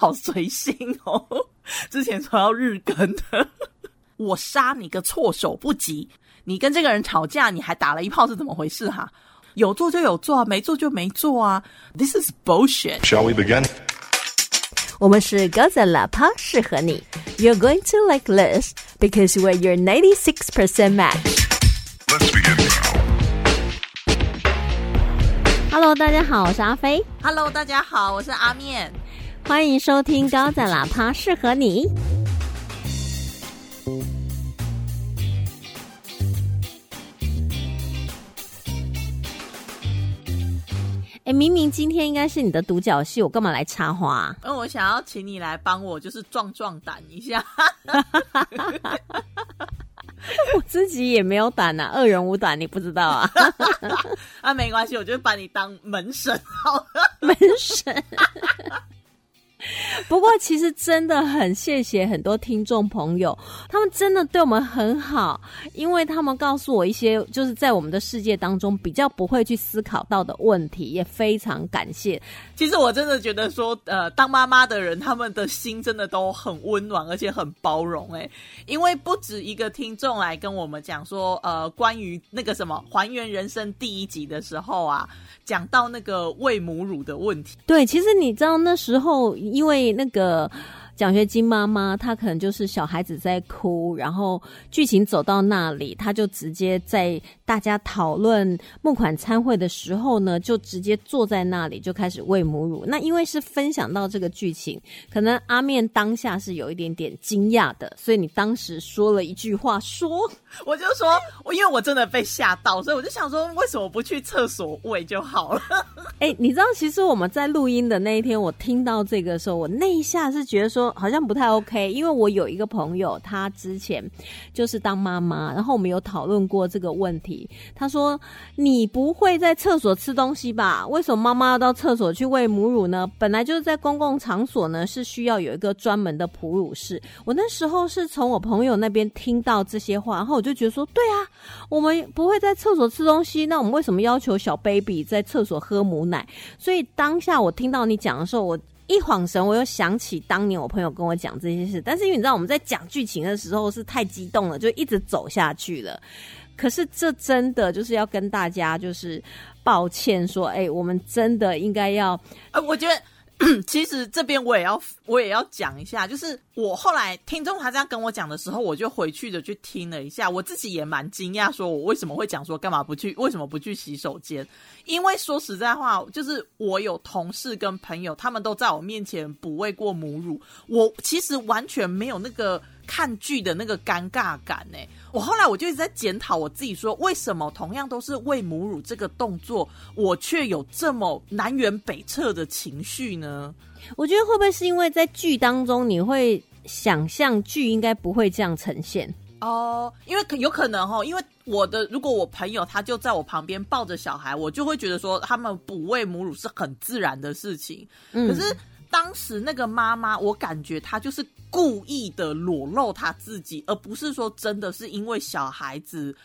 好随性哦。之前说要日更的，我杀你个措手不及！你跟这个人吵架，你还打了一炮，是怎么回事哈？有做就有做，没做就没做啊！This is bullshit. Shall we begin? 我们是高赞喇叭，适合你。You're going to like this because we're your ninety-six percent match. Let's begin. Hello，大家好，我是阿飞，Hello，大家好，我是阿面。欢迎收听高赞喇叭，适合你。哎，明明今天应该是你的独角戏，我干嘛来插花啊、因为我想要请你来帮我，就是壮壮胆一下。我自己也没有胆呐、二人无胆，你不知道啊？啊，没关系，我就把你当门神好了。门神。不过，其实真的很谢谢很多听众朋友，他们真的对我们很好，因为他们告诉我一些就是在我们的世界当中比较不会去思考到的问题，也非常感谢。其实我真的觉得说，呃，当妈妈的人，他们的心真的都很温暖，而且很包容。哎，因为不止一个听众来跟我们讲说，呃，关于那个什么还原人生第一集的时候啊，讲到那个喂母乳的问题。对，其实你知道那时候，因为那个奖学金妈妈，她可能就是小孩子在哭，然后剧情走到那里，她就直接在大家讨论募款参会的时候呢，就直接坐在那里就开始喂母乳。那因为是分享到这个剧情，可能阿面当下是有一点点惊讶的，所以你当时说了一句话说。我就说，我因为我真的被吓到，所以我就想说，为什么不去厕所喂就好了？哎、你知道，其实我们在录音的那一天，我听到这个的时候，我那一下是觉得说好像不太 OK，因为我有一个朋友，他之前就是当妈妈，然后我们有讨论过这个问题。他说：“你不会在厕所吃东西吧？为什么妈妈要到厕所去喂母乳呢？本来就是在公共场所呢，是需要有一个专门的哺乳室。”我那时候是从我朋友那边听到这些话，然后我就觉得说：“对啊，我们不会在厕所吃东西，那我们为什么要求小 baby 在厕所喝母奶？所以当下我听到你讲的时候，我一晃神，我又想起当年我朋友跟我讲这些事。但是因为你知道我们在讲剧情的时候是太激动了，就一直走下去了。可是这真的就是要跟大家就是抱歉说，哎、我们真的应该要呃，我觉得。其实这边我也要我也要讲一下，就是我后来听众他这样跟我讲的时候，我就回去的去听了一下，我自己也蛮惊讶，说我为什么会讲说干嘛不去，为什么不去洗手间？因为说实在话，就是我有同事跟朋友，他们都在我面前哺喂过母乳，我其实完全没有那个看剧的那个尴尬感呢。我后来我就一直在检讨我自己说，为什么同样都是喂母乳这个动作，我却有这么南辕北辙的情绪呢？我觉得会不会是因为在剧当中你会想象剧应该不会这样呈现？哦，因为可有可能哈，因为我的如果我朋友他就在我旁边抱着小孩，我就会觉得说他们哺喂母乳是很自然的事情。嗯可是当时那个妈妈，我感觉她就是故意的裸露他自己，而不是说真的是因为小孩子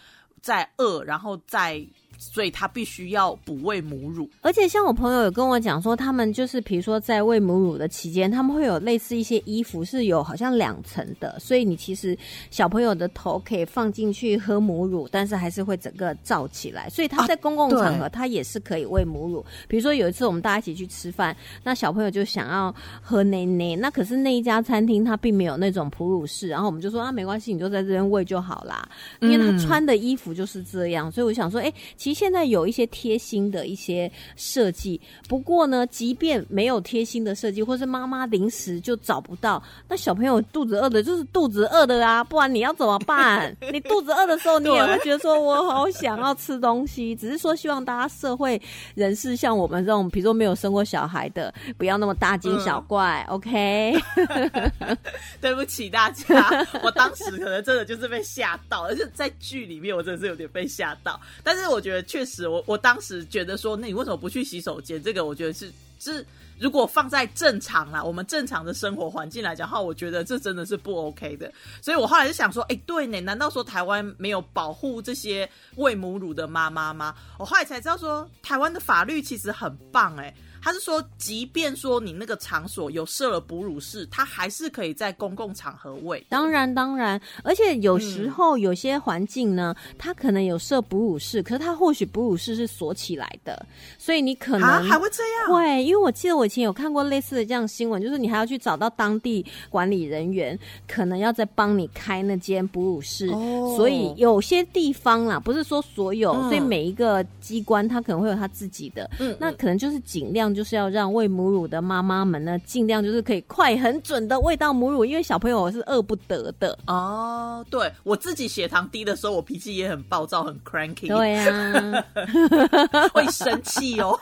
在饿，然后在所以他必须要补喂母乳。而且像我朋友有跟我讲说，他们就是比如说在喂母乳的期间，他们会有类似一些衣服是有好像两层的，所以你其实小朋友的头可以放进去喝母乳，但是还是会整个罩起来，所以他在公共场合对他也是可以喂母乳。比如说有一次我们大家一起去吃饭，那小朋友就想要喝奶奶，那可是那一家餐厅他并没有那种哺乳室，然后我们就说啊没关系，你就在这边喂就好啦，因为他嗯穿的衣服就是这样，所以我想说，哎、其实现在有一些贴心的一些设计，不过呢，即便没有贴心的设计，或是妈妈临时就找不到，那小朋友肚子饿的就是肚子饿的啊，不然你要怎么办？你肚子饿的时候，你也会觉得说我好想要吃东西，只是说希望大家社会人士像我们这种，比如说没有生过小孩的，不要那么大惊小怪、o k 对不起大家，我当时可能真的就是被吓到，而且在剧里面我真的是有点被吓到。但是我觉得确实我，我当时觉得说，那你为什么不去洗手间？这个我觉得是是。如果放在正常啦，我们正常的生活环境来讲的话，我觉得这真的是不 OK 的。所以我后来就想说，哎、对呢，难道说台湾没有保护这些喂母乳的妈妈吗？我后来才知道说，台湾的法律其实很棒、哎，他是说，即便说你那个场所有设了哺乳室，他还是可以在公共场合喂。当然，当然，而且有时候有些环境呢，它可能有设哺乳室，可是它或许哺乳室是锁起来的，所以你可能啊，还会这样？会，因为我记得我以前有看过类似的这样新闻，就是你还要去找到当地管理人员，可能要再帮你开那间哺乳室，哦。所以有些地方啦，不是说所有，嗯所以每一个机关它可能会有它自己的，嗯那可能就是尽量就是要让喂母乳的妈妈们呢，尽量就是可以快很准的喂到母乳，因为小朋友是饿不得的。哦，对我自己血糖低的时候，我脾气也很暴躁，很 cranky，对啊，会生气哦。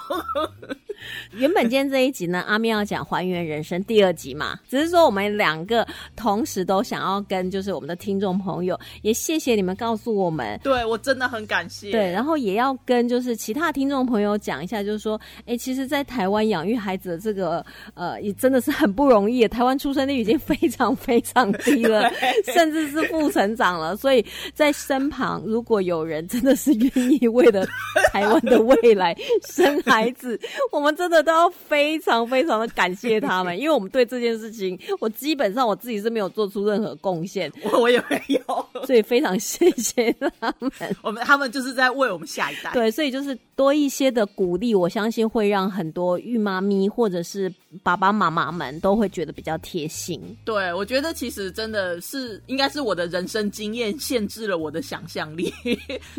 原本今天这一集呢，阿妙要讲还原人生第二集嘛，只是说我们两个同时都想要跟就是我们的听众朋友，也谢谢你们告诉我们。对我真的很感谢。对，然后也要跟就是其他听众朋友讲一下，就是说，哎，其实，在台湾养育孩子的这个呃，也真的是很不容易。台湾出生率已经非常非常低了，甚至是负成长了。所以在身旁，如果有人真的是愿意为了台湾的未来生孩子，我们真的都要非常非常的感谢他们，因为我们对这件事情，我基本上我自己是没有做出任何贡献，我 我也没有。所以非常谢谢他们。我们他们就是在为我们下一代。对，所以就是多一些的鼓励，我相信会让很多孕妈咪或者是爸爸妈妈们都会觉得比较贴心。对，我觉得其实真的是应该是我的人生经验限制了我的想象力。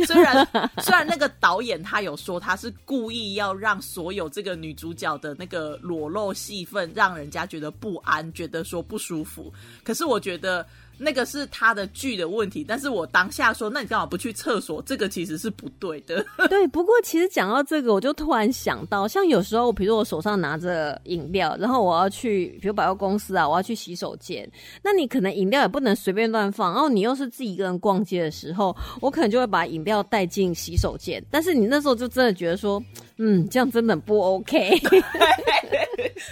虽然虽然那个导演他有说他是故意要让所有这个女主角的那个裸露戏份让人家觉得不安，觉得说不舒服，可是我觉得。那个是他的剧的问题，但是我当下说，那你干嘛不去厕所？这个其实是不对的。对，不过其实讲到这个，我就突然想到，像有时候，比如说我手上拿着饮料，然后我要去，比如百货公司啊，我要去洗手间，那你可能饮料也不能随便乱放，然后你又是自己一个人逛街的时候，我可能就会把饮料带进洗手间，但是你那时候就真的觉得说，嗯，这样真的不 OK。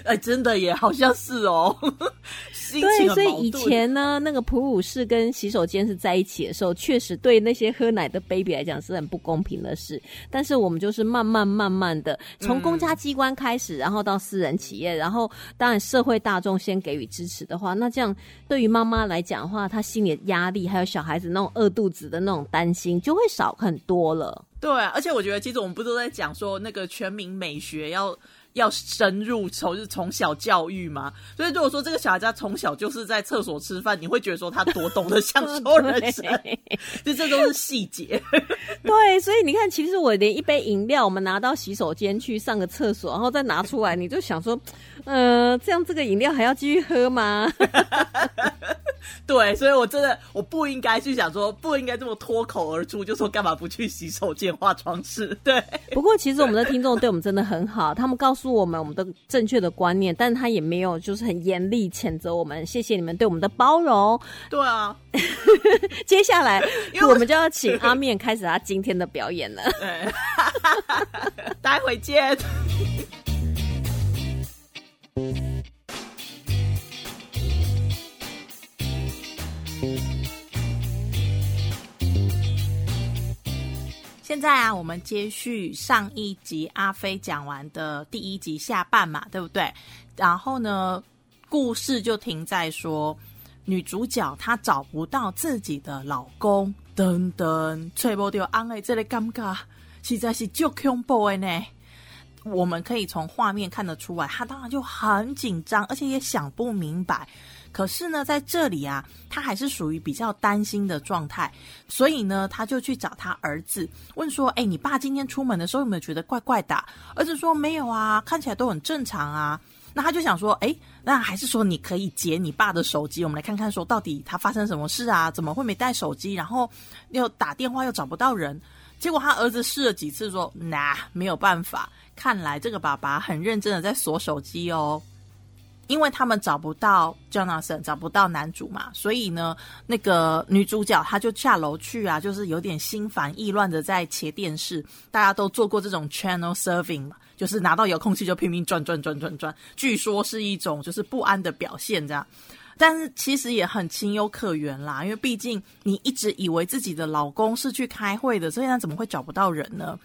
哎，真的也好像是哦。心情对，所以以前呢，那个哺乳室跟洗手间是在一起的时候，确实对那些喝奶的 baby 来讲是很不公平的事。但是我们就是慢慢慢慢的从公家机关开始，然后到私人企业，然后当然社会大众先给予支持的话，那这样对于妈妈来讲的话，她心里的压力还有小孩子那种饿肚子的那种担心就会少很多了。对啊，而且我觉得，其实我们不都在讲说那个全民美学要要深入从就是从小教育嘛？所以如果说这个小孩家从小就是在厕所吃饭，你会觉得说他多懂得享受人生，对就这都是细节。对，所以你看，其实我连一杯饮料，我们拿到洗手间去上个厕所，然后再拿出来，你就想说，呃，这样这个饮料还要继续喝吗？对，所以我真的我不应该去想说，不应该这么脱口而出，就说干嘛不去洗手间、化妆室？对，不过其实我们的听众对我们真的很好，他们告诉我们我们的正确的观念，但他也没有就是很严厉谴责我们，谢谢你们对我们的包容。对啊，接下来因为我我们就要请阿面开始他今天的表演了。对，待会见。在啊，我们接续上一集阿飞讲完的第一集下半嘛，对不对？然后呢，故事就停在说，女主角她找不到自己的老公，噔噔，吹不掉安诶，这类尴尬，实在是就恐怖的呢。我们可以从画面看得出来，她当然就很紧张，而且也想不明白。可是呢，在这里啊，他还是属于比较担心的状态，所以呢，他就去找他儿子，问说：“哎，你爸今天出门的时候有没有觉得怪怪的？”儿子说：“没有啊，看起来都很正常啊。”那他就想说：“哎，那还是说你可以截你爸的手机，我们来看看说到底他发生什么事啊？怎么会没带手机？然后又打电话又找不到人。”结果他儿子试了几次，说呐没有办法。看来这个爸爸很认真的在锁手机哦。”因为他们找不到 Jonathan，找不到男主嘛，所以呢，那个女主角她就下楼去啊，就是有点心烦意乱的在切电视。大家都做过这种 channel surfing 嘛，就是拿到遥控器就拼命转转转转转，据说是一种就是不安的表现，这样。但是其实也很情有可原啦，因为毕竟你一直以为自己的老公是去开会的，所以他怎么会找不到人呢？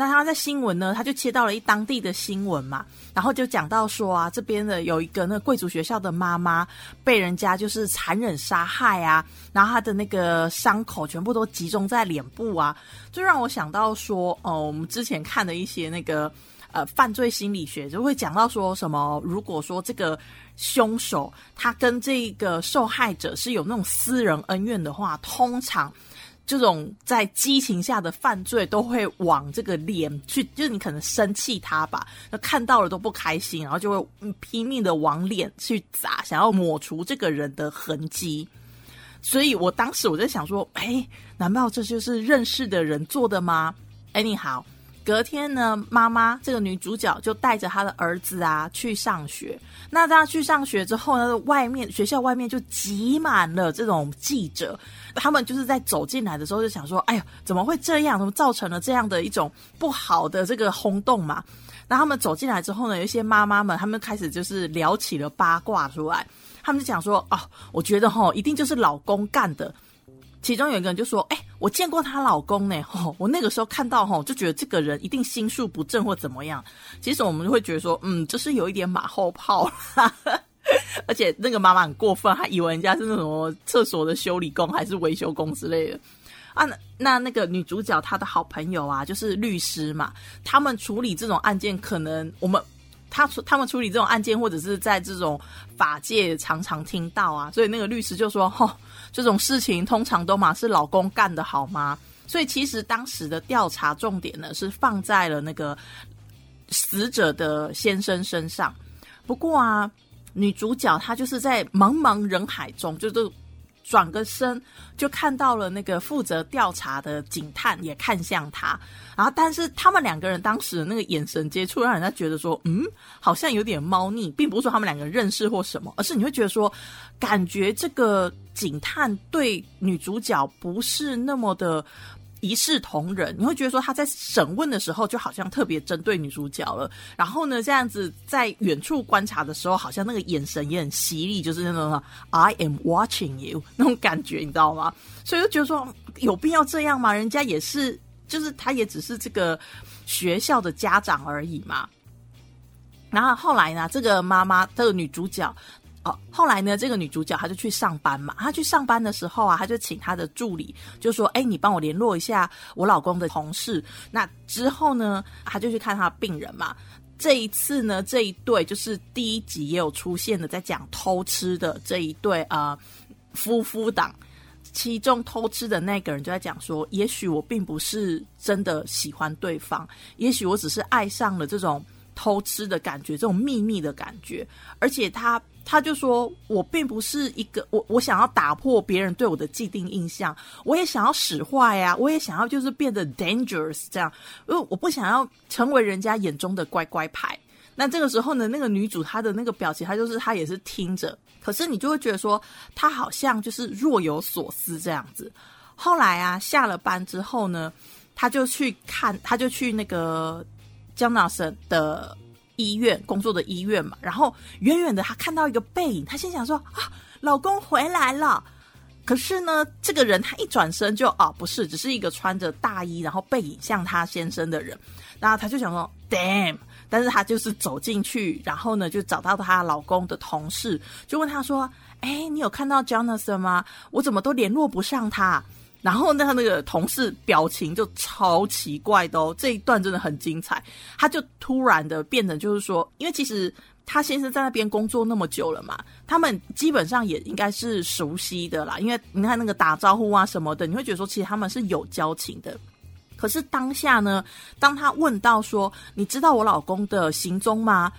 那他在新闻呢，他就切到了一当地的新闻嘛，然后就讲到说啊，这边的有一个那贵族学校的妈妈被人家就是残忍杀害啊，然后她的那个伤口全部都集中在脸部啊，就让我想到说，哦，我们之前看的一些那个呃犯罪心理学就会讲到说什么，如果说这个凶手他跟这个受害者是有那种私人恩怨的话，通常。这种在激情下的犯罪都会往这个脸去，就是你可能生气他吧，那看到了都不开心，然后就会拼命的往脸去砸，想要抹除这个人的痕迹。所以我当时我在想说，哎，难道这就是认识的人做的吗？哎，你好。隔天呢，妈妈这个女主角就带着她的儿子啊去上学。那她去上学之后呢，外面学校外面就挤满了这种记者。他们就是在走进来的时候就想说：“哎呀，怎么会这样？怎么造成了这样的一种不好的这个轰动嘛？”那他们走进来之后呢，有一些妈妈们，他们开始就是聊起了八卦出来。他们就讲说：“哦，我觉得哈，一定就是老公干的。”其中有一个人就说：“哎，我见过她老公呢，吼，我那个时候看到吼，就觉得这个人一定心术不正或怎么样。其实我们就会觉得说，嗯，就是有一点马后炮，而且那个妈妈很过分，还以为人家是那种厕所的修理工还是维修工之类的啊。那那个女主角她的好朋友啊，就是律师嘛，他们处理这种案件，可能我们他他们处理这种案件，或者是在这种法界常常听到啊，所以那个律师就说，吼。”这种事情通常都嘛是老公干的好吗？所以其实当时的调查重点呢是放在了那个死者的先生身上。不过啊，女主角她就是在茫茫人海中，就是转个身就看到了那个负责调查的警探也看向他。然后，但是他们两个人当时的那个眼神接触，让人家觉得说，嗯，好像有点猫腻，并不是说他们两个人认识或什么，而是你会觉得说，感觉这个警探对女主角不是那么的一视同仁。你会觉得说他在审问的时候，就好像特别针对女主角了。然后呢，这样子在远处观察的时候，好像那个眼神也很犀利，就是那种 I am watching you 那种感觉，你知道吗？所以就觉得说，有必要这样吗？人家也是。就是他也只是这个学校的家长而已嘛。然后后来呢，这个妈妈这个女主角哦，后来呢，这个女主角她就去上班嘛。她去上班的时候啊，她就请她的助理就说：“哎，你帮我联络一下我老公的同事。”那之后呢，她就去看她的病人嘛。这一次呢，这一对就是第一集也有出现的，在讲偷吃的这一对啊夫妇档。其中偷吃的那个人就在讲说：“也许我并不是真的喜欢对方，也许我只是爱上了这种偷吃的感觉，这种秘密的感觉。而且他他就说我并不是一个我我想要打破别人对我的既定印象，我也想要使坏呀，我也想要就是变得 dangerous 这样，因为我不想要成为人家眼中的乖乖牌。”那这个时候呢，那个女主她的那个表情，她就是她也是听着，可是你就会觉得说，她好像就是若有所思这样子。后来啊，下了班之后呢，她就去看，她就去那个江纳森的医院工作的医院嘛。然后远远的，她看到一个背影，她心想说啊，老公回来了。可是呢，这个人他一转身就啊，不是，只是一个穿着大衣，然后背影像他先生的人。然后她就想说，damn。但是她就是走进去，然后呢，就找到她老公的同事，就问他说：“哎，你有看到 Jonathan 吗？我怎么都联络不上他？”然后那那个同事表情就超奇怪的哦，这一段真的很精彩。他就突然的变成就是说，因为其实他先生在那边工作那么久了嘛，他们基本上也应该是熟悉的啦。因为你看那个打招呼啊什么的，你会觉得说，其实他们是有交情的。可是当下呢，当他问到说：“你知道我老公的行踪吗？”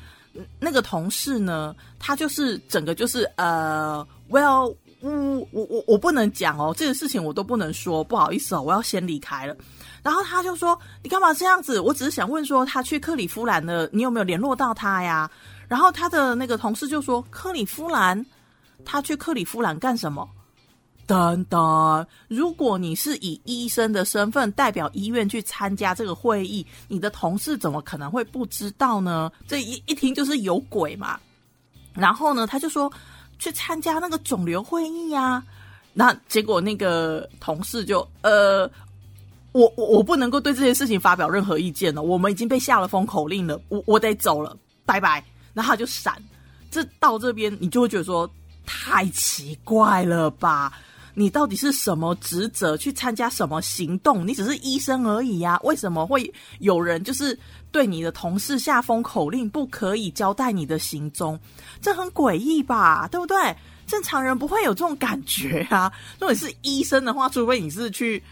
那个同事呢，他就是整个就是呃，Well，我我我我不能讲哦，这个事情我都不能说，不好意思哦，我要先离开了。然后他就说：“你干嘛这样子？我只是想问说，他去克里夫兰的，你有没有联络到他呀？”然后他的那个同事就说：“克里夫兰，他去克里夫兰干什么？”等等，如果你是以医生的身份代表医院去参加这个会议，你的同事怎么可能会不知道呢？这一一听就是有鬼嘛。然后呢，他就说去参加那个肿瘤会议呀。那结果那个同事就呃我我我不能够对这件事情发表任何意见了。我们已经被下了封口令了，我我得走了，拜拜。然后他就闪。这到这边，你就会觉得说太奇怪了吧？你到底是什么职责去参加什么行动？你只是医生而已呀，为什么会有人就是对你的同事下封口令，不可以交代你的行踪？这很诡异吧？对不对？正常人不会有这种感觉啊。如果你是医生的话，除非你是去。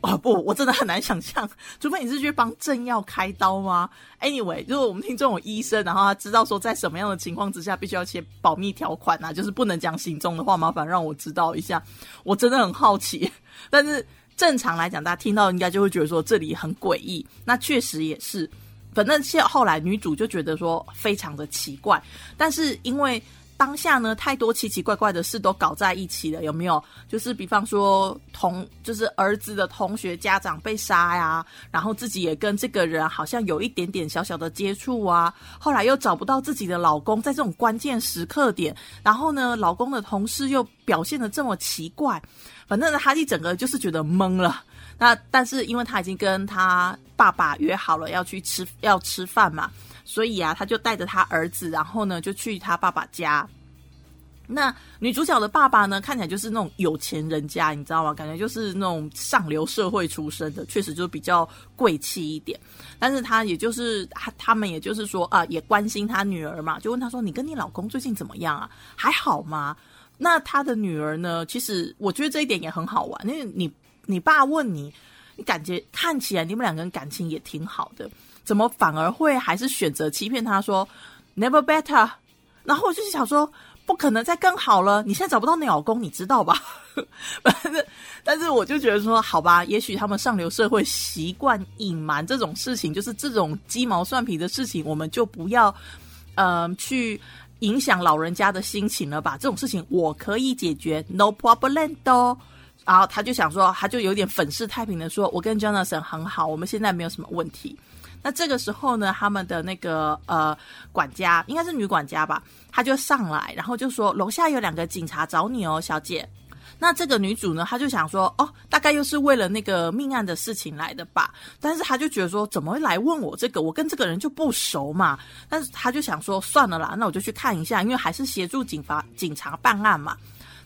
啊不，我真的很难想象，除非你是去帮正要开刀吗？Anyway，如果我们听众有医生，然后他知道说在什么样的情况之下必须要签保密条款啊，就是不能讲行踪的话，麻烦让我知道一下。我真的很好奇，但是正常来讲，大家听到应该就会觉得说这里很诡异。那确实也是，反正现后来女主就觉得说非常的奇怪，但是因为。当下呢，太多奇奇怪怪的事都搞在一起了，有没有？就是比方说同，就是儿子的同学家长被杀呀，然后自己也跟这个人好像有一点点小小的接触啊，后来又找不到自己的老公，在这种关键时刻点，然后呢，老公的同事又表现的这么奇怪，反正呢，他一整个就是觉得懵了。那但是因为他已经跟他爸爸约好了要去吃要吃饭嘛。所以啊，他就带着他儿子，然后呢，就去他爸爸家。那女主角的爸爸呢，看起来就是那种有钱人家，你知道吗？感觉就是那种上流社会出身的，确实就比较贵气一点。但是他也就是他他们也就是说啊，也关心他女儿嘛，就问他说：“你跟你老公最近怎么样啊？还好吗？”那他的女儿呢，其实我觉得这一点也很好玩，因为你你爸问你，你感觉看起来你们两个人感情也挺好的。怎么反而会还是选择欺骗他说 never better？然后我就是想说，不可能再更好了。你现在找不到你老公，你知道吧？但是，但是我就觉得说，好吧，也许他们上流社会习惯隐瞒这种事情，就是这种鸡毛蒜皮的事情，我们就不要嗯去影响老人家的心情了吧？这种事情我可以解决，no problem 的。然后他就想说，他就有点粉饰太平的说，我跟 Jonathan 很好，我们现在没有什么问题。那这个时候呢，他们的那个呃管家应该是女管家吧，她就上来，然后就说楼下有两个警察找你哦，小姐。那这个女主呢，她就想说，哦，大概又是为了那个命案的事情来的吧。但是她就觉得说，怎么会来问我这个？我跟这个人就不熟嘛。但是她就想说，算了啦，那我就去看一下，因为还是协助警察警察办案嘛。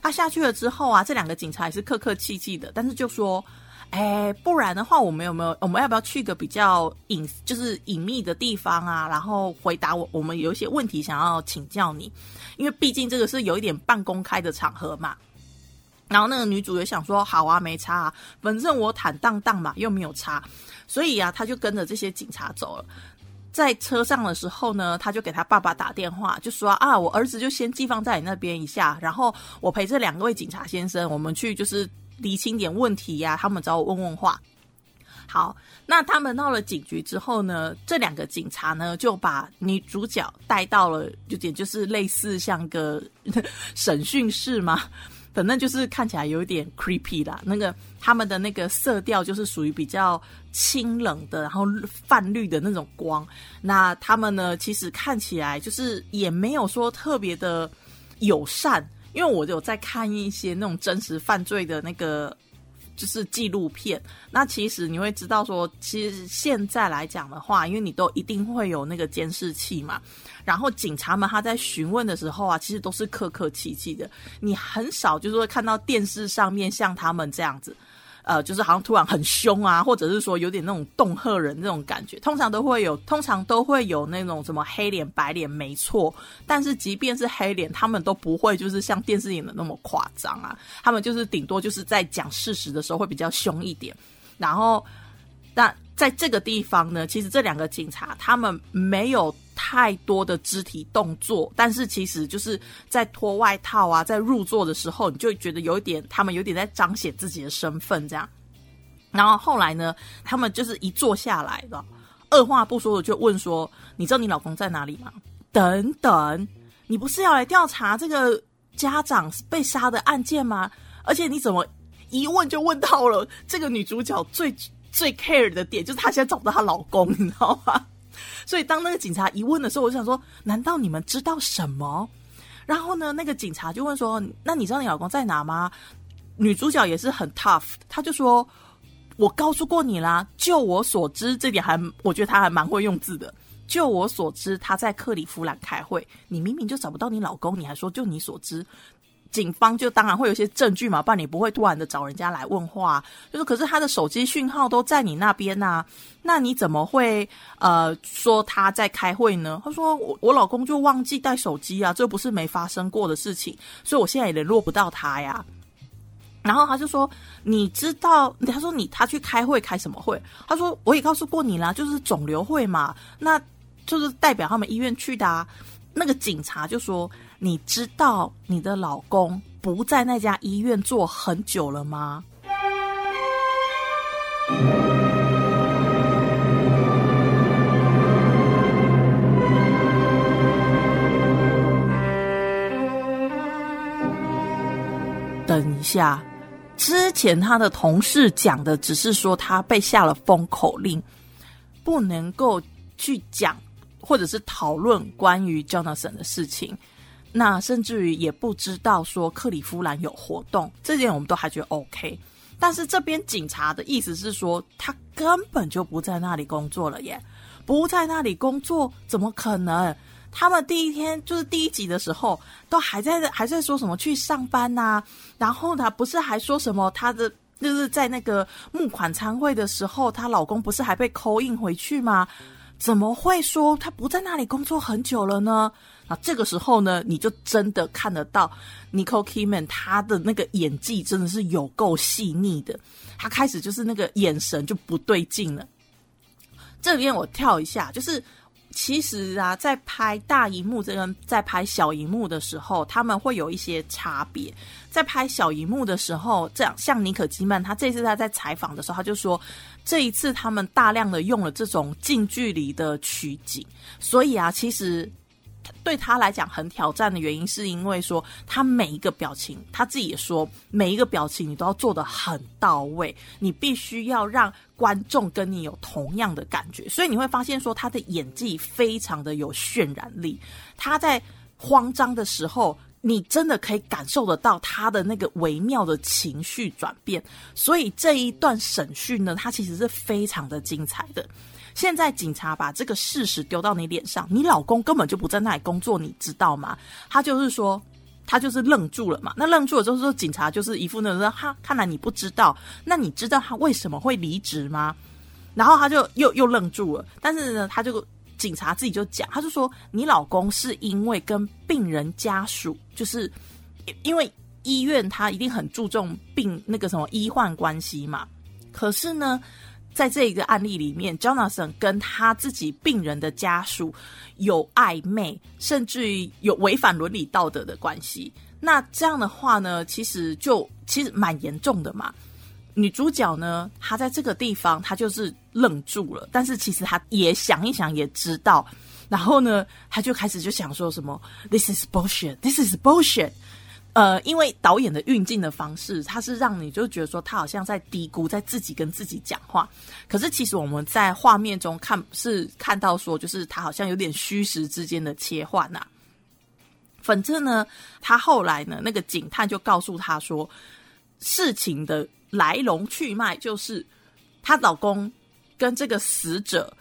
她下去了之后啊，这两个警察也是客客气气的，但是就说。哎，不然的话，我们有没有？我们要不要去个比较隐，就是隐秘的地方啊？然后回答我，我们有一些问题想要请教你，因为毕竟这个是有一点半公开的场合嘛。然后那个女主也想说，好啊，没差，啊，反正我坦荡荡嘛，又没有差，所以啊，他就跟着这些警察走了。在车上的时候呢，他就给他爸爸打电话，就说啊，我儿子就先寄放在你那边一下，然后我陪这两位警察先生，我们去就是。理清点问题呀，他们找我问问话。好，那他们到了警局之后呢，这两个警察呢就把女主角带到了，有点就是类似像个 审讯室嘛，反正就是看起来有一点 creepy 啦。那个他们的那个色调就是属于比较清冷的，然后泛绿的那种光。那他们呢，其实看起来就是也没有说特别的友善。因为我有在看一些那种真实犯罪的那个就是纪录片，那其实你会知道说，其实现在来讲的话，因为你都一定会有那个监视器嘛，然后警察们他在询问的时候啊，其实都是客客气气的，你很少就是会看到电视上面像他们这样子。呃，就是好像突然很凶啊，或者是说有点那种恫吓人那种感觉，通常都会有，通常都会有那种什么黑脸白脸，没错。但是即便是黑脸，他们都不会就是像电视演的那么夸张啊，他们就是顶多就是在讲事实的时候会比较凶一点。然后，那在这个地方呢，其实这两个警察他们没有。太多的肢体动作，但是其实就是在脱外套啊，在入座的时候，你就觉得有一点，他们有点在彰显自己的身份这样。然后后来呢，他们就是一坐下来了，二话不说的就问说：“你知道你老公在哪里吗？”等等，你不是要来调查这个家长被杀的案件吗？而且你怎么一问就问到了这个女主角最最 care 的点，就是她现在找不到她老公，你知道吗？所以当那个警察一问的时候，我就想说：难道你们知道什么？然后呢，那个警察就问说：那你知道你老公在哪吗？女主角也是很 tough，她就说：我告诉过你啦，就我所知，这点还我觉得他还蛮会用字的。就我所知，他在克里夫兰开会，你明明就找不到你老公，你还说就你所知。警方就当然会有一些证据嘛，不然你不会突然的找人家来问话。就是可是他的手机讯号都在你那边呐、那你怎么会呃说他在开会呢？他说我我老公就忘记带手机啊，这不是没发生过的事情，所以我现在也联络不到他呀。然后他就说：“你知道？”他说：“你他去开会开什么会？”他说：“我也告诉过你啦，就是肿瘤会嘛，那就是代表他们医院去的啊。”那个警察就说：“你知道你的老公不在那家医院做很久了吗？”等一下，之前他的同事讲的只是说他被下了封口令，不能够去讲或者是讨论关于 Jonathan 的事情。那甚至于也不知道说克里夫兰有活动，这点我们都还觉得 OK。但是这边警察的意思是说，他根本就不在那里工作了耶，不在那里工作，怎么可能？他们第一天就是第一集的时候，都还在还在说什么去上班呐、然后呢，不是还说什么她的就是在那个募款餐会的时候，她老公不是还被扣印回去吗？怎么会说她不在那里工作很久了呢？啊，这个时候呢，你就真的看得到 Nicole Kidman 她的那个演技真的是有够细腻的，他开始就是那个眼神就不对劲了。这边我跳一下，就是其实啊，在拍大荧幕这跟在拍小荧幕的时候，他们会有一些差别。在拍小荧幕的时候，这样像尼可基曼，他这次他在采访的时候，他就说，这一次他们大量的用了这种近距离的取景，所以啊，其实。对他来讲很挑战的原因，是因为说他每一个表情，他自己也说，每一个表情你都要做的很到位，你必须要让观众跟你有同样的感觉，所以你会发现说他的演技非常的有渲染力，他在慌张的时候。你真的可以感受得到他的那个微妙的情绪转变，所以这一段审讯呢，它其实是非常的精彩的。现在警察把这个事实丢到你脸上，你老公根本就不在那里工作，你知道吗？他就是说，他就是愣住了嘛。那愣住了之后，说警察就是一副那种说，哈，看来你不知道，那你知道他为什么会离职吗？然后他就又又愣住了，但是呢，他就警察自己就讲，他就说，你老公是因为跟病人家属，就是因为医院他一定很注重病那个什么医患关系嘛。可是呢，在这一个案例里面，Jonathan 跟他自己病人的家属有暧昧，甚至于有违反伦理道德的关系。那这样的话呢，其实就其实蛮严重的嘛。女主角呢，她在这个地方她就是愣住了，但是其实她也想一想，也知道，然后呢，她就开始就想说什么，This is bullshit，This is bullshit。呃，因为导演的运镜的方式，他是让你就觉得说他好像在低估，在自己跟自己讲话。可是其实我们在画面中看是看到说，就是他好像有点虚实之间的切换呐、反正呢，他后来呢，那个警探就告诉他说，事情的来龙去脉就是她老公跟这个死者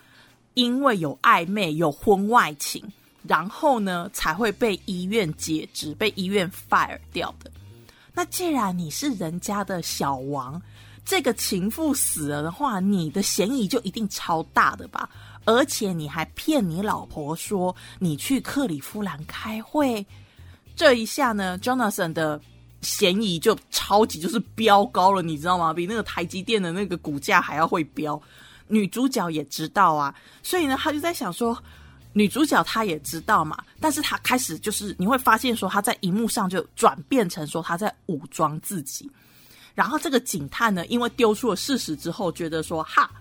因为有暧昧、有婚外情。然后呢，才会被医院解职，被医院 fire 掉的。那既然你是人家的小王，这个情妇死了的话，你的嫌疑就一定超大的吧？而且你还骗你老婆说你去克里夫兰开会，这一下呢，Jonathan 的嫌疑就超级就是飙高了，你知道吗？比那个台积电的那个股价还要会飙。女主角也知道啊，所以呢，她就在想说。女主角她也知道嘛，但是她开始就是你会发现说她在荧幕上就转变成说她在武装自己，然后这个警探呢，因为丢出了事实之后，觉得说哈，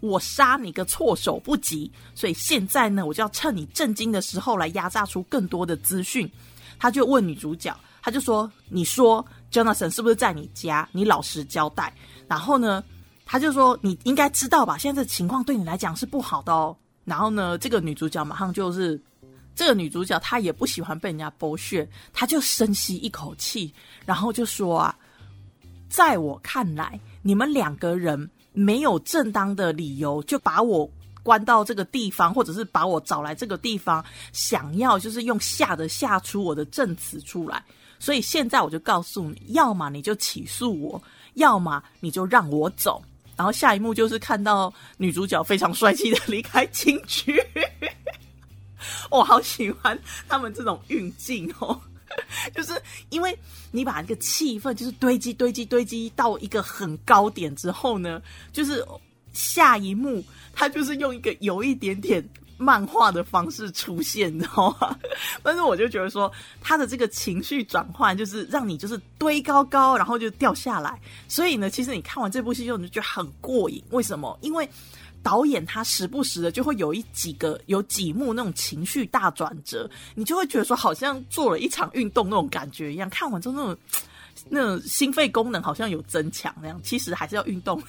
我杀你个措手不及，所以现在呢，我就要趁你震惊的时候来压榨出更多的资讯。他就问女主角，他就说：“你说 Jonathan 是不是在你家？你老实交代。”然后呢，他就说：“你应该知道吧？现在这情况对你来讲是不好的哦。”然后呢，这个女主角马上就是，这个女主角她也不喜欢被人家剥削，她就深吸一口气，然后就说啊，在我看来，你们两个人没有正当的理由就把我关到这个地方，或者是把我找来这个地方，想要就是用吓的吓出我的证词出来。所以现在我就告诉你，要么你就起诉我，要么你就让我走。然后下一幕就是看到女主角非常帅气的离开警局，我好喜欢他们这种运镜哦。就是因为你把那个气氛就是堆积、堆积、堆积到一个很高点之后呢，就是下一幕，他就是用一个有一点点漫画的方式出现，你知道吗？但是我就觉得说，他的这个情绪转换，就是让你就是堆高高，然后就掉下来。所以呢，其实你看完这部戏之后，你就觉得很过瘾。为什么？因为导演他时不时的就会有一几个有几幕那种情绪大转折，你就会觉得说好像做了一场运动那种感觉一样。看完之后那种那种心肺功能好像有增强那样，其实还是要运动。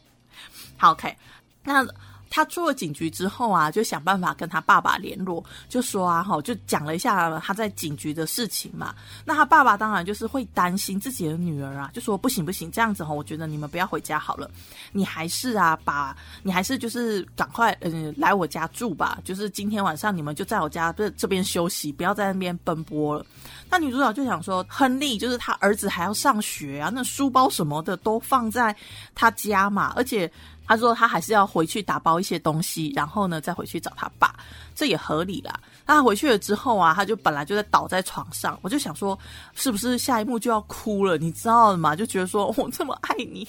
好，OK，那。他出了警局之后啊，就想办法跟他爸爸联络，就说啊，哈，就讲了一下他在警局的事情嘛。那他爸爸当然就是会担心自己的女儿啊，就说不行不行，这样子哈，我觉得你们不要回家好了，你还是啊，把你还是就是赶快嗯来我家住吧，就是今天晚上你们就在我家这这边休息，不要在那边奔波了。那女主角就想说，亨利就是他儿子还要上学啊，那书包什么的都放在他家嘛，而且。他说他还是要回去打包一些东西，然后呢再回去找他爸，这也合理啦。他回去了之后啊，他就本来就在倒在床上，我就想说，是不是下一幕就要哭了？你知道了吗？就觉得说我这么爱你，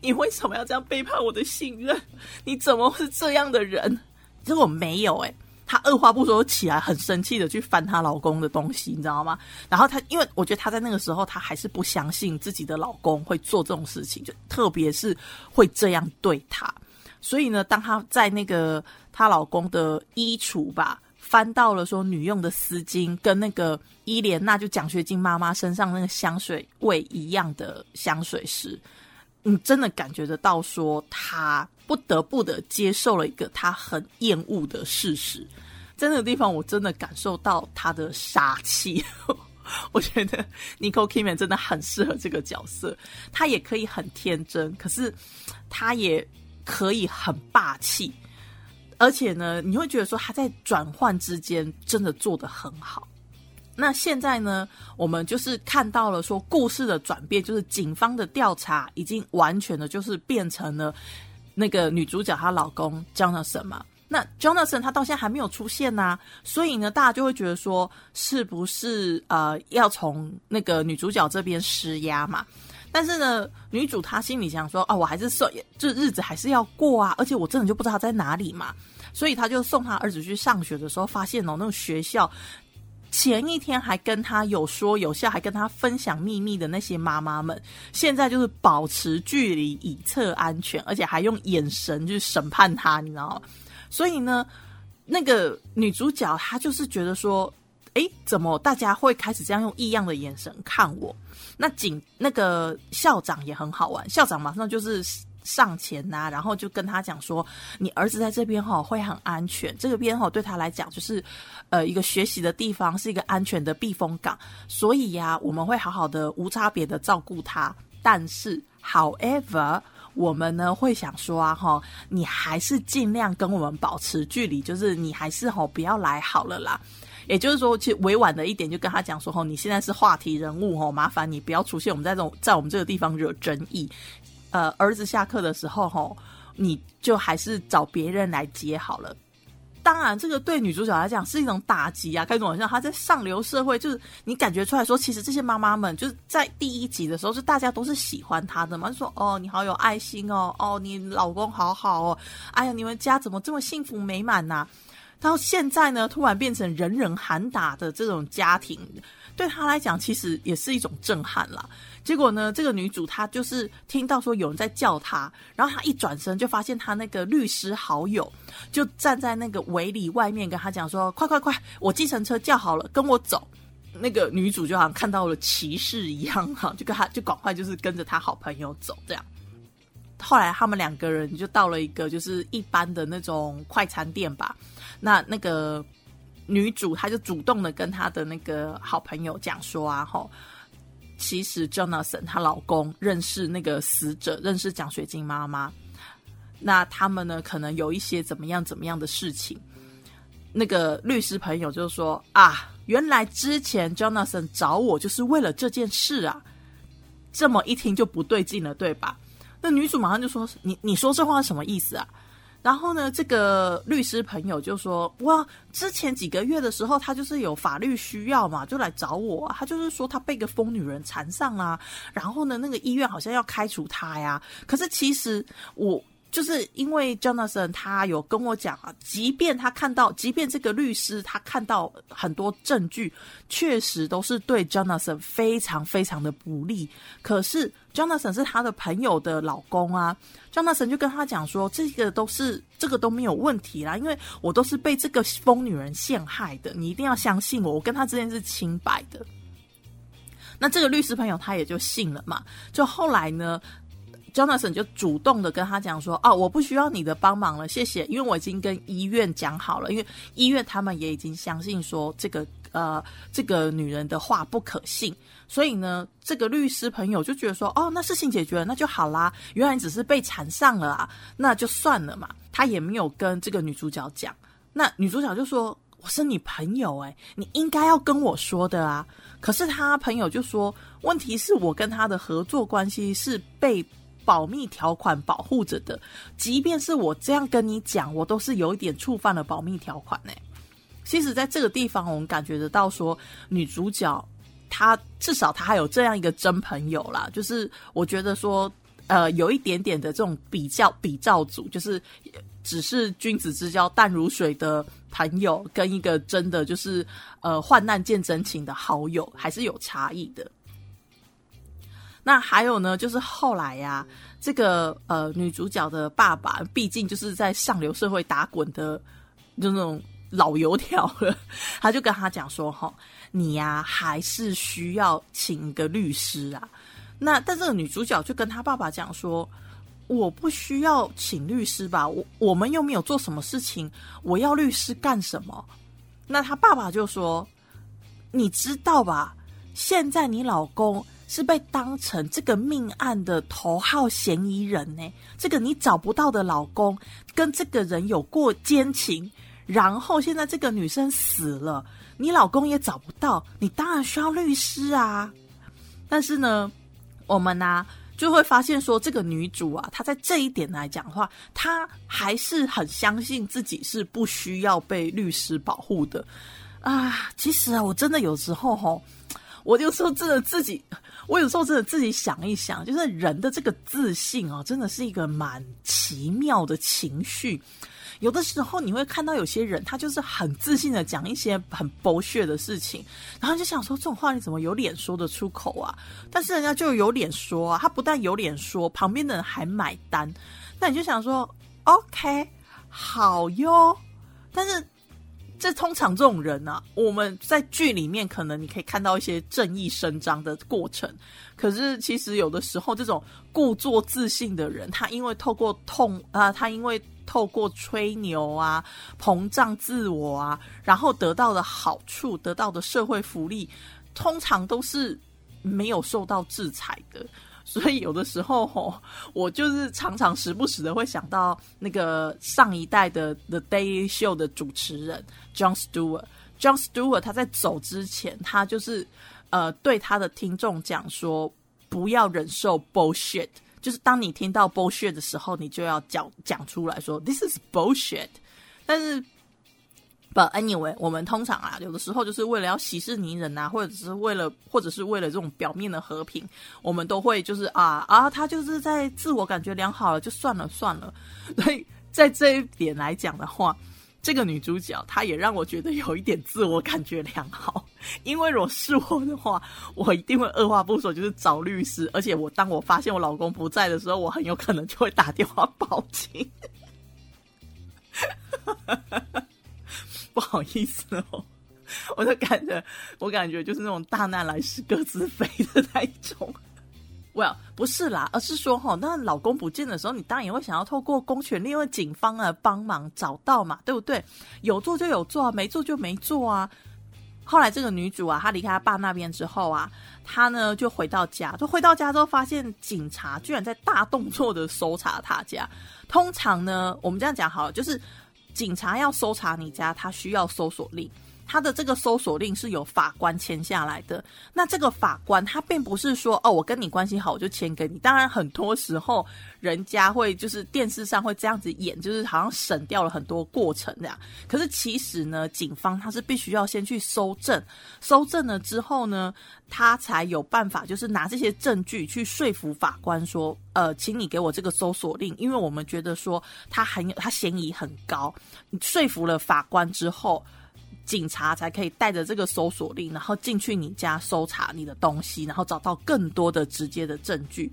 你为什么要这样背叛我的信任？你怎么是这样的人？结果没有哎。她二话不说起来，很生气的去翻她老公的东西，你知道吗？然后她，因为我觉得她在那个时候，她还是不相信自己的老公会做这种事情，就特别是会这样对她。所以呢，当她在那个她老公的衣橱吧，翻到了说女用的丝巾跟那个伊莲娜就奖学金妈妈身上那个香水味一样的香水时，你真的感觉得到说她。不得不的接受了一个他很厌恶的事实，在那个地方，我真的感受到他的杀气。我觉得 Nicole k i m a n 真的很适合这个角色，他也可以很天真，可是他也可以很霸气，而且呢，你会觉得说他在转换之间真的做得很好。那现在呢，我们就是看到了说故事的转变，就是警方的调查已经完全的，就是变成了。那个女主角她老公 Jonathan 嘛，那 Jonathan 他到现在还没有出现呐，所以呢，大家就会觉得说，是不是呃要从那个女主角这边施压嘛？但是呢，女主她心里想说，哦，我还是送，这日子还是要过啊，而且我真的就不知道他在哪里嘛，所以她就送她儿子去上学的时候，发现哦，那种学校。前一天还跟他有说有笑，还跟他分享秘密的那些妈妈们，现在就是保持距离以测安全，而且还用眼神去审判他，你知道吗？所以呢，那个女主角她就是觉得说，哎，怎么大家会开始这样用异样的眼神看我？那警那个校长也很好玩，校长马上就是。上前呐，然后就跟他讲说：“你儿子在这边哈会很安全，这个边哈对他来讲就是呃一个学习的地方，是一个安全的避风港。所以呀，我们会好好的无差别的照顾他。但是，however，我们呢会想说啊哈，你还是尽量跟我们保持距离，就是你还是哈不要来好了啦。也就是说，其实委婉的一点就跟他讲说：吼，你现在是话题人物吼，麻烦你不要出现我们在这种在我们这个地方惹争议。”呃，儿子下课的时候，吼，你就还是找别人来接好了。当然，这个对女主角来讲是一种打击啊。开始好像她在上流社会，就是你感觉出来说，其实这些妈妈们就是在第一集的时候，是大家都是喜欢她的嘛，就说哦，你好有爱心哦，哦，你老公好好哦，哎呀，你们家怎么这么幸福美满呐？到现在呢，突然变成人人喊打的这种家庭，对她来讲，其实也是一种震撼了。结果呢，这个女主她就是听到说有人在叫她，然后她一转身就发现她那个律师好友就站在那个围里外面跟她讲说：“快快快，我计程车叫好了，跟我走。”那个女主就好像看到了骑士一样哈，就跟她就赶快就是跟着她好朋友走这样。后来他们两个人就到了一个就是一般的那种快餐店吧，那那个女主她就主动的跟她的那个好朋友讲说啊，吼。其实 Jonathan 她老公认识那个死者，认识奖学金妈妈，那他们呢可能有一些怎么样怎么样的事情。那个律师朋友就说啊，原来之前 Jonathan 找我就是为了这件事啊，这么一听就不对劲了，对吧？那女主马上就说：“你你说这话什么意思啊？”然后呢，这个律师朋友就说：“哇，之前几个月的时候，他就是有法律需要嘛，就来找我。他就是说他被个疯女人缠上啦，然后呢，那个医院好像要开除他呀。可是其实我。”就是因为 Jonathan 他有跟我讲啊，即便他看到，即便这个律师他看到很多证据，确实都是对 Jonathan 非常非常的不利。可是 Jonathan 是他的朋友的老公啊，Jonathan 就跟他讲说，这个都是这个都没有问题啦，因为我都是被这个疯女人陷害的，你一定要相信我，我跟他之间是清白的。那这个律师朋友他也就信了嘛，就后来呢。Jonathan 就主动的跟他讲说：“哦，我不需要你的帮忙了，谢谢，因为我已经跟医院讲好了，因为医院他们也已经相信说这个呃这个女人的话不可信，所以呢，这个律师朋友就觉得说，哦，那事情解决了，那就好啦，原来只是被缠上了啊，那就算了嘛。他也没有跟这个女主角讲，那女主角就说：我是你朋友，诶，你应该要跟我说的啊。可是他朋友就说，问题是我跟他的合作关系是被。”保密条款保护着的，即便是我这样跟你讲，我都是有一点触犯了保密条款呢。其实，在这个地方，我们感觉得到说，女主角她至少她还有这样一个真朋友啦。就是我觉得说，呃，有一点点的这种比较比照组，就是只是君子之交淡如水的朋友，跟一个真的就是呃患难见真情的好友，还是有差异的。那还有呢，就是后来呀，这个呃女主角的爸爸，毕竟就是在上流社会打滚的，就那种老油条了，他就跟他讲说：“哈，你呀还是需要请一个律师啊。”那但这个女主角就跟他爸爸讲说：“我不需要请律师吧？我我们又没有做什么事情，我要律师干什么？”那他爸爸就说：“你知道吧？现在你老公。”是被当成这个命案的头号嫌疑人呢？这个你找不到的老公跟这个人有过奸情，然后现在这个女生死了，你老公也找不到，你当然需要律师啊。但是呢，我们呢就会发现说，这个女主啊，她在这一点来讲的话，她还是很相信自己是不需要被律师保护的啊。其实啊，我真的有时候吼，我就说真的自己。我有时候真的自己想一想，就是人的这个自信哦，真的是一个蛮奇妙的情绪。有的时候你会看到有些人，他就是很自信的讲一些很剥削的事情，然后就想说这种话你怎么有脸说得出口啊？但是人家就有脸说啊，他不但有脸说，旁边的人还买单，那你就想说 OK 好哟，但是。这通常这种人啊，我们在剧里面可能你可以看到一些正义伸张的过程，可是其实有的时候，这种故作自信的人，他因为透过痛啊，他因为透过吹牛啊，膨胀自我啊，然后得到的好处，得到的社会福利，通常都是没有受到制裁的。所以有的时候吼，我就是常常时不时的会想到那个上一代的 The Day Show 的主持人 John Stewart。John Stewart 他在走之前，他就是呃对他的听众讲说，不要忍受 bullshit，就是当你听到 bullshit 的时候，你就要讲讲出来说 This is bullshit。但是 But anyway，我们通常啊，有的时候就是为了要息事宁人啊，或者是为了，或者是为了这种表面的和平，我们都会就是啊啊，他就是在自我感觉良好了，就算了算了。所以在这一点来讲的话，这个女主角她也让我觉得有一点自我感觉良好。因为如果是我的话，我一定会二话不说就是找律师，而且我当我发现我老公不在的时候，我很有可能就会打电话报警。不好意思哦，我就感觉，我感觉就是那种大难来时各自飞的那一种。Well，不是啦，而是说哈，那老公不见的时候，你当然也会想要透过公权力、或警方啊帮忙找到嘛，对不对？有做就有做，没做就没做啊。后来这个女主啊，她离开她爸那边之后啊，她呢就回到家，就回到家之后发现警察居然在大动作的搜查她家。通常呢，我们这样讲好了，就是警察要搜查你家，他需要搜索令。他的这个搜索令是由法官签下来的。那这个法官他并不是说哦，我跟你关系好我就签给你。当然，很多时候人家会就是电视上会这样子演，就是好像省掉了很多过程这样。可是其实呢，警方他是必须要先去搜证，搜证了之后呢，他才有办法就是拿这些证据去说服法官说，呃，请你给我这个搜索令，因为我们觉得说他很有他嫌疑很高。你说服了法官之后。警察才可以带着这个搜索令，然后进去你家搜查你的东西，然后找到更多的直接的证据。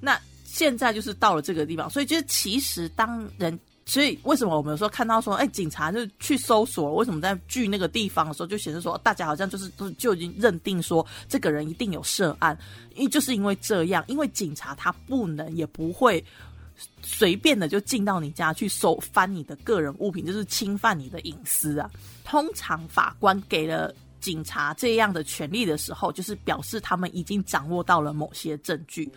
那现在就是到了这个地方，所以就是其实当人，所以为什么我们有时候看到说，哎，警察就去搜索，为什么在距那个地方的时候就显示说，大家好像就是都就已经认定说这个人一定有涉案，因为就是因为这样，因为警察他不能也不会。随便的就进到你家去搜翻你的个人物品，就是侵犯你的隐私啊！通常法官给了警察这样的权利的时候，就是表示他们已经掌握到了某些证据。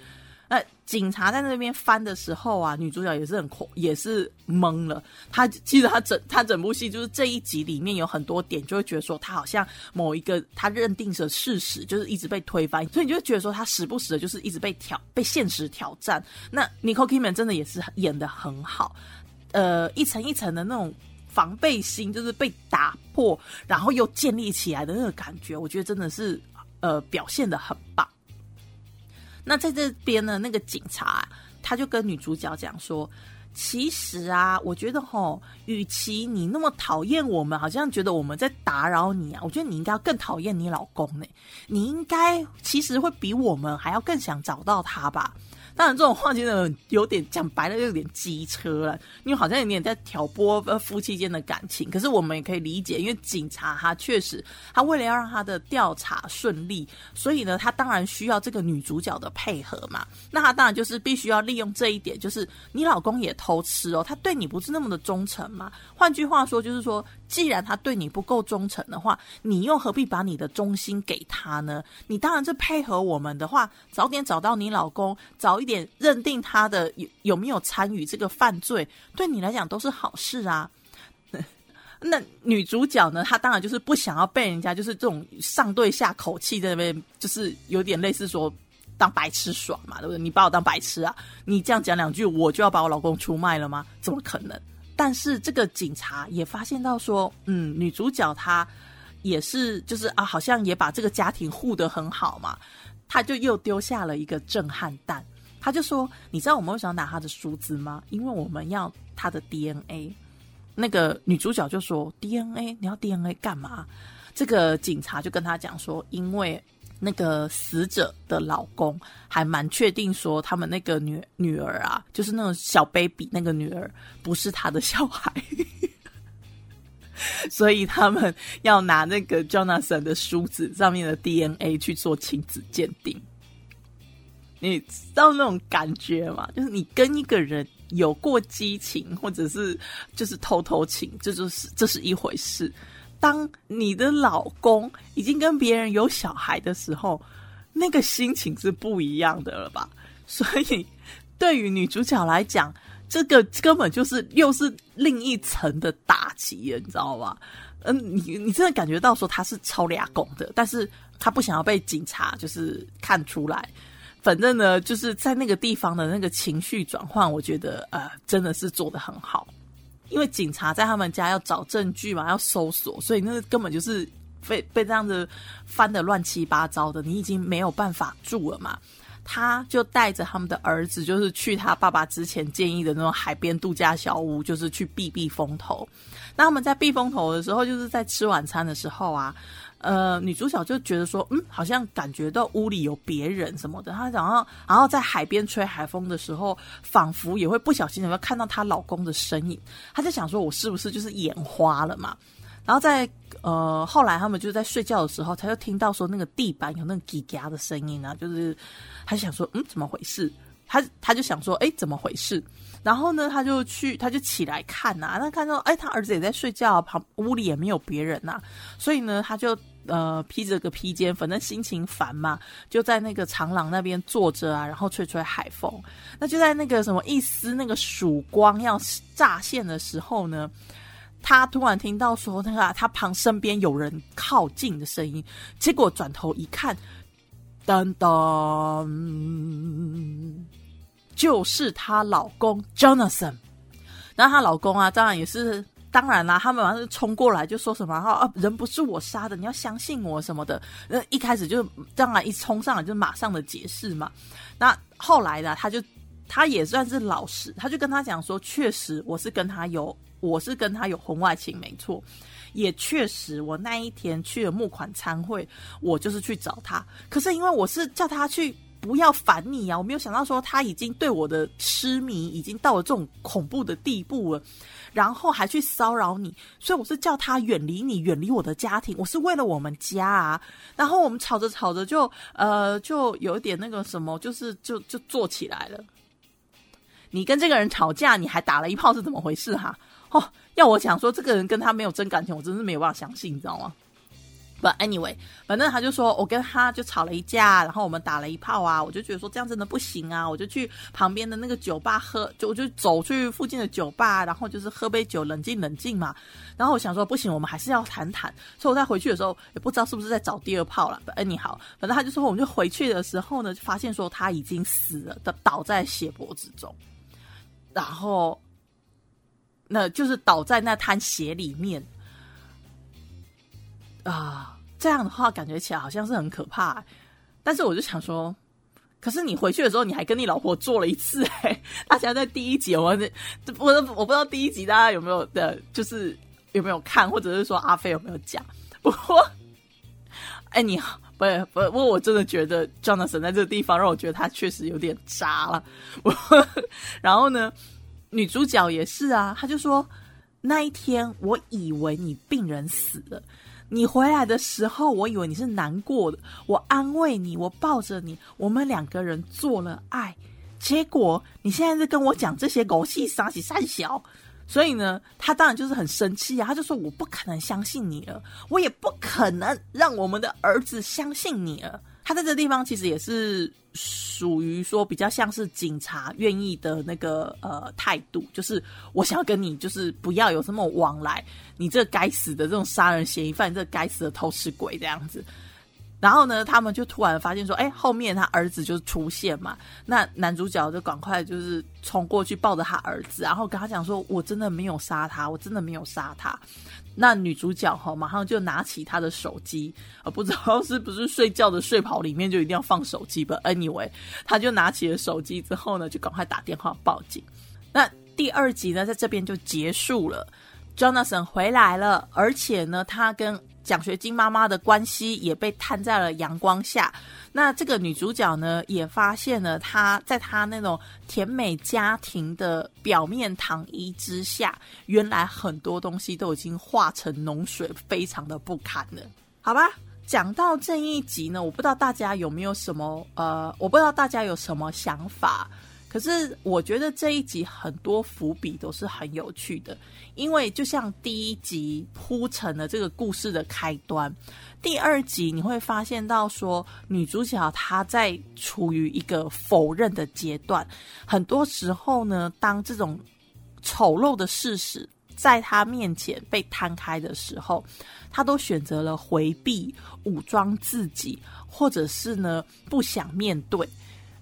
那警察在那边翻的时候啊，女主角也是很恐，也是懵了。她其实她整她整部戏就是这一集里面有很多点，就会觉得说她好像某一个她认定的事实就是一直被推翻，所以你就觉得说她时不时的就是一直被挑被现实挑战。那 Nicole Kidman 真的也是演的很好，呃，一层一层的那种防备心就是被打破，然后又建立起来的那个感觉，我觉得真的是呃表现的很棒。那在这边呢，那个警察他就跟女主角讲说：“其实啊，我觉得吼，与其你那么讨厌我们，好像觉得我们在打扰你啊，我觉得你应该要更讨厌你老公呢。你应该其实会比我们还要更想找到他吧。”当然，这种话真的有点讲白了，有点机车了，因为好像有点在挑拨呃夫妻间的感情。可是我们也可以理解，因为警察他确实，他为了要让他的调查顺利，所以呢，他当然需要这个女主角的配合嘛。那他当然就是必须要利用这一点，就是你老公也偷吃哦，他对你不是那么的忠诚嘛。换句话说，就是说，既然他对你不够忠诚的话，你又何必把你的忠心给他呢？你当然是配合我们的话，早点找到你老公，早一。点认定他的有有没有参与这个犯罪，对你来讲都是好事啊。那女主角呢？她当然就是不想要被人家就是这种上对下口气在那边，就是有点类似说当白痴耍嘛，对不对？你把我当白痴啊？你这样讲两句，我就要把我老公出卖了吗？怎么可能？但是这个警察也发现到说，嗯，女主角她也是就是啊，好像也把这个家庭护得很好嘛，他就又丢下了一个震撼弹。他就说：“你知道我们为什么要拿他的梳子吗？因为我们要他的 DNA。”那个女主角就说：“DNA？你要 DNA 干嘛？”这个警察就跟他讲说：“因为那个死者的老公还蛮确定说，他们那个女女儿啊，就是那种小 baby 那个女儿不是他的小孩，所以他们要拿那个 Jonathan 的梳子上面的 DNA 去做亲子鉴定。”你知道那种感觉吗？就是你跟一个人有过激情，或者是就是偷偷情，这就是这是一回事。当你的老公已经跟别人有小孩的时候，那个心情是不一样的了吧？所以对于女主角来讲，这个根本就是又是另一层的打击了，你知道吗？嗯，你你真的感觉到说他是超俩拱的，但是他不想要被警察就是看出来。反正呢，就是在那个地方的那个情绪转换，我觉得呃，真的是做的很好。因为警察在他们家要找证据嘛，要搜索，所以那根本就是被被这样子翻的乱七八糟的，你已经没有办法住了嘛。他就带着他们的儿子，就是去他爸爸之前建议的那种海边度假小屋，就是去避避风头。那他们在避风头的时候，就是在吃晚餐的时候啊。呃，女主角就觉得说，嗯，好像感觉到屋里有别人什么的。她然后，然后在海边吹海风的时候，仿佛也会不小心有没有看到她老公的身影。她在想说，我是不是就是眼花了嘛？然后在呃后来他们就在睡觉的时候，她就听到说那个地板有那个叽嘎的声音啊，就是她想说，嗯，怎么回事？她她就想说，哎，怎么回事？然后呢，他就去，他就起来看呐，那看到，哎，他儿子也在睡觉，旁屋里也没有别人呐，所以呢，他就呃披着个披肩，反正心情烦嘛，就在那个长廊那边坐着啊，然后吹吹海风。那就在那个什么一丝那个曙光要乍现的时候呢，他突然听到说那个他旁身边有人靠近的声音，结果转头一看，噔噔，就是她老公 Jonathan。然后她老公啊，当然也是。当然啦，他们马上就冲过来，就说什么哈啊，人不是我杀的，你要相信我什么的。那一开始就当然一冲上来就马上的解释嘛。那后来呢，他就他也算是老实，他就跟他讲说，确实我是跟他有，我是跟他有婚外情，没错。也确实，我那一天去了募款参会，我就是去找他。可是因为我是叫他去。不要烦你啊！我没有想到说他已经对我的痴迷已经到了这种恐怖的地步了，然后还去骚扰你，所以我是叫他远离你，远离我的家庭。我是为了我们家啊！然后我们吵着吵着就呃就有一点那个什么，就是就就做起来了。你跟这个人吵架，你还打了一炮，是怎么回事哈？哦，要我讲说这个人跟他没有真感情，我真是没有办法相信，你知道吗？不，anyway，反正他就说我跟他就吵了一架，然后我们打了一炮啊，我就觉得说这样真的不行啊，我就去旁边的那个酒吧喝，就我就走去附近的酒吧，然后就是喝杯酒冷静冷静嘛。然后我想说不行，我们还是要谈谈，所以我在回去的时候也不知道是不是在找第二炮了。哎，你好，反正他就说我们就回去的时候呢，就发现说他已经死了，的倒在血泊之中，然后那就是倒在那滩血里面。啊，这样的话感觉起来好像是很可怕，但是我就想说，可是你回去的时候你还跟你老婆做了一次哎，大家在第一集我我我不知道第一集大家有没有的，就是有没有看，或者是说阿飞有没有讲？不过，哎，你好，不不，不过我真的觉得 Jonathan 在这个地方让我觉得他确实有点渣了。我然后呢，女主角也是啊，他就说那一天我以为你病人死了。你回来的时候，我以为你是难过的，我安慰你，我抱着你，我们两个人做了爱。结果你现在在跟我讲这些狗屁傻气善小，所以呢，他当然就是很生气啊，他就说我不可能相信你了，我也不可能让我们的儿子相信你了。他在这地方其实也是属于说比较像是警察愿意的那个呃态度，就是我想要跟你就是不要有什么往来，你这该死的这种杀人嫌疑犯，这该死的偷吃鬼这样子。然后呢，他们就突然发现说，哎，后面他儿子就出现嘛。那男主角就赶快就是冲过去抱着他儿子，然后跟他讲说，我真的没有杀他，我真的没有杀他。那女主角哈，马上就拿起她的手机，啊，不知道是不是睡觉的睡袍里面就一定要放手机吧？Anyway，她就拿起了手机之后呢，就赶快打电话报警。那第二集呢，在这边就结束了。Jonathan 回来了，而且呢，他跟奖学金妈妈的关系也被摊在了阳光下。那这个女主角呢，也发现了她在她那种甜美家庭的表面糖衣之下，原来很多东西都已经化成脓水，非常的不堪了。好吧，讲到这一集呢，我不知道大家有没有什么呃，我不知道大家有什么想法。可是我觉得这一集很多伏笔都是很有趣的，因为就像第一集铺成了这个故事的开端，第二集你会发现到说女主角她在处于一个否认的阶段，很多时候呢，当这种丑陋的事实在她面前被摊开的时候，她都选择了回避、武装自己，或者是呢不想面对。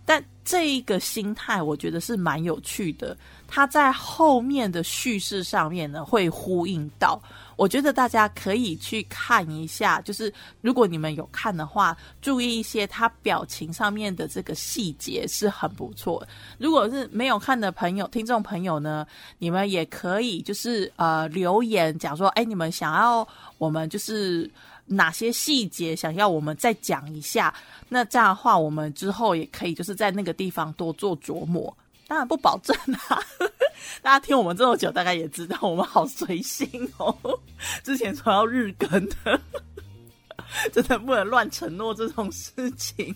但这一个心态，我觉得是蛮有趣的。它在后面的叙事上面呢，会呼应到。我觉得大家可以去看一下，就是如果你们有看的话，注意一些他表情上面的这个细节是很不错。如果是没有看的朋友、听众朋友呢，你们也可以就是呃留言讲说，哎，你们想要我们就是。哪些细节想要我们再讲一下？那这样的话，我们之后也可以就是在那个地方多做琢磨。当然不保证啊，大家听我们这么久，大概也知道我们好随心哦。之前说要日更的，真的不能乱承诺这种事情。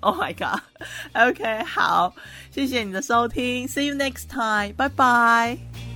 Oh my god！OK，好，谢谢你的收听，See you next time，拜拜。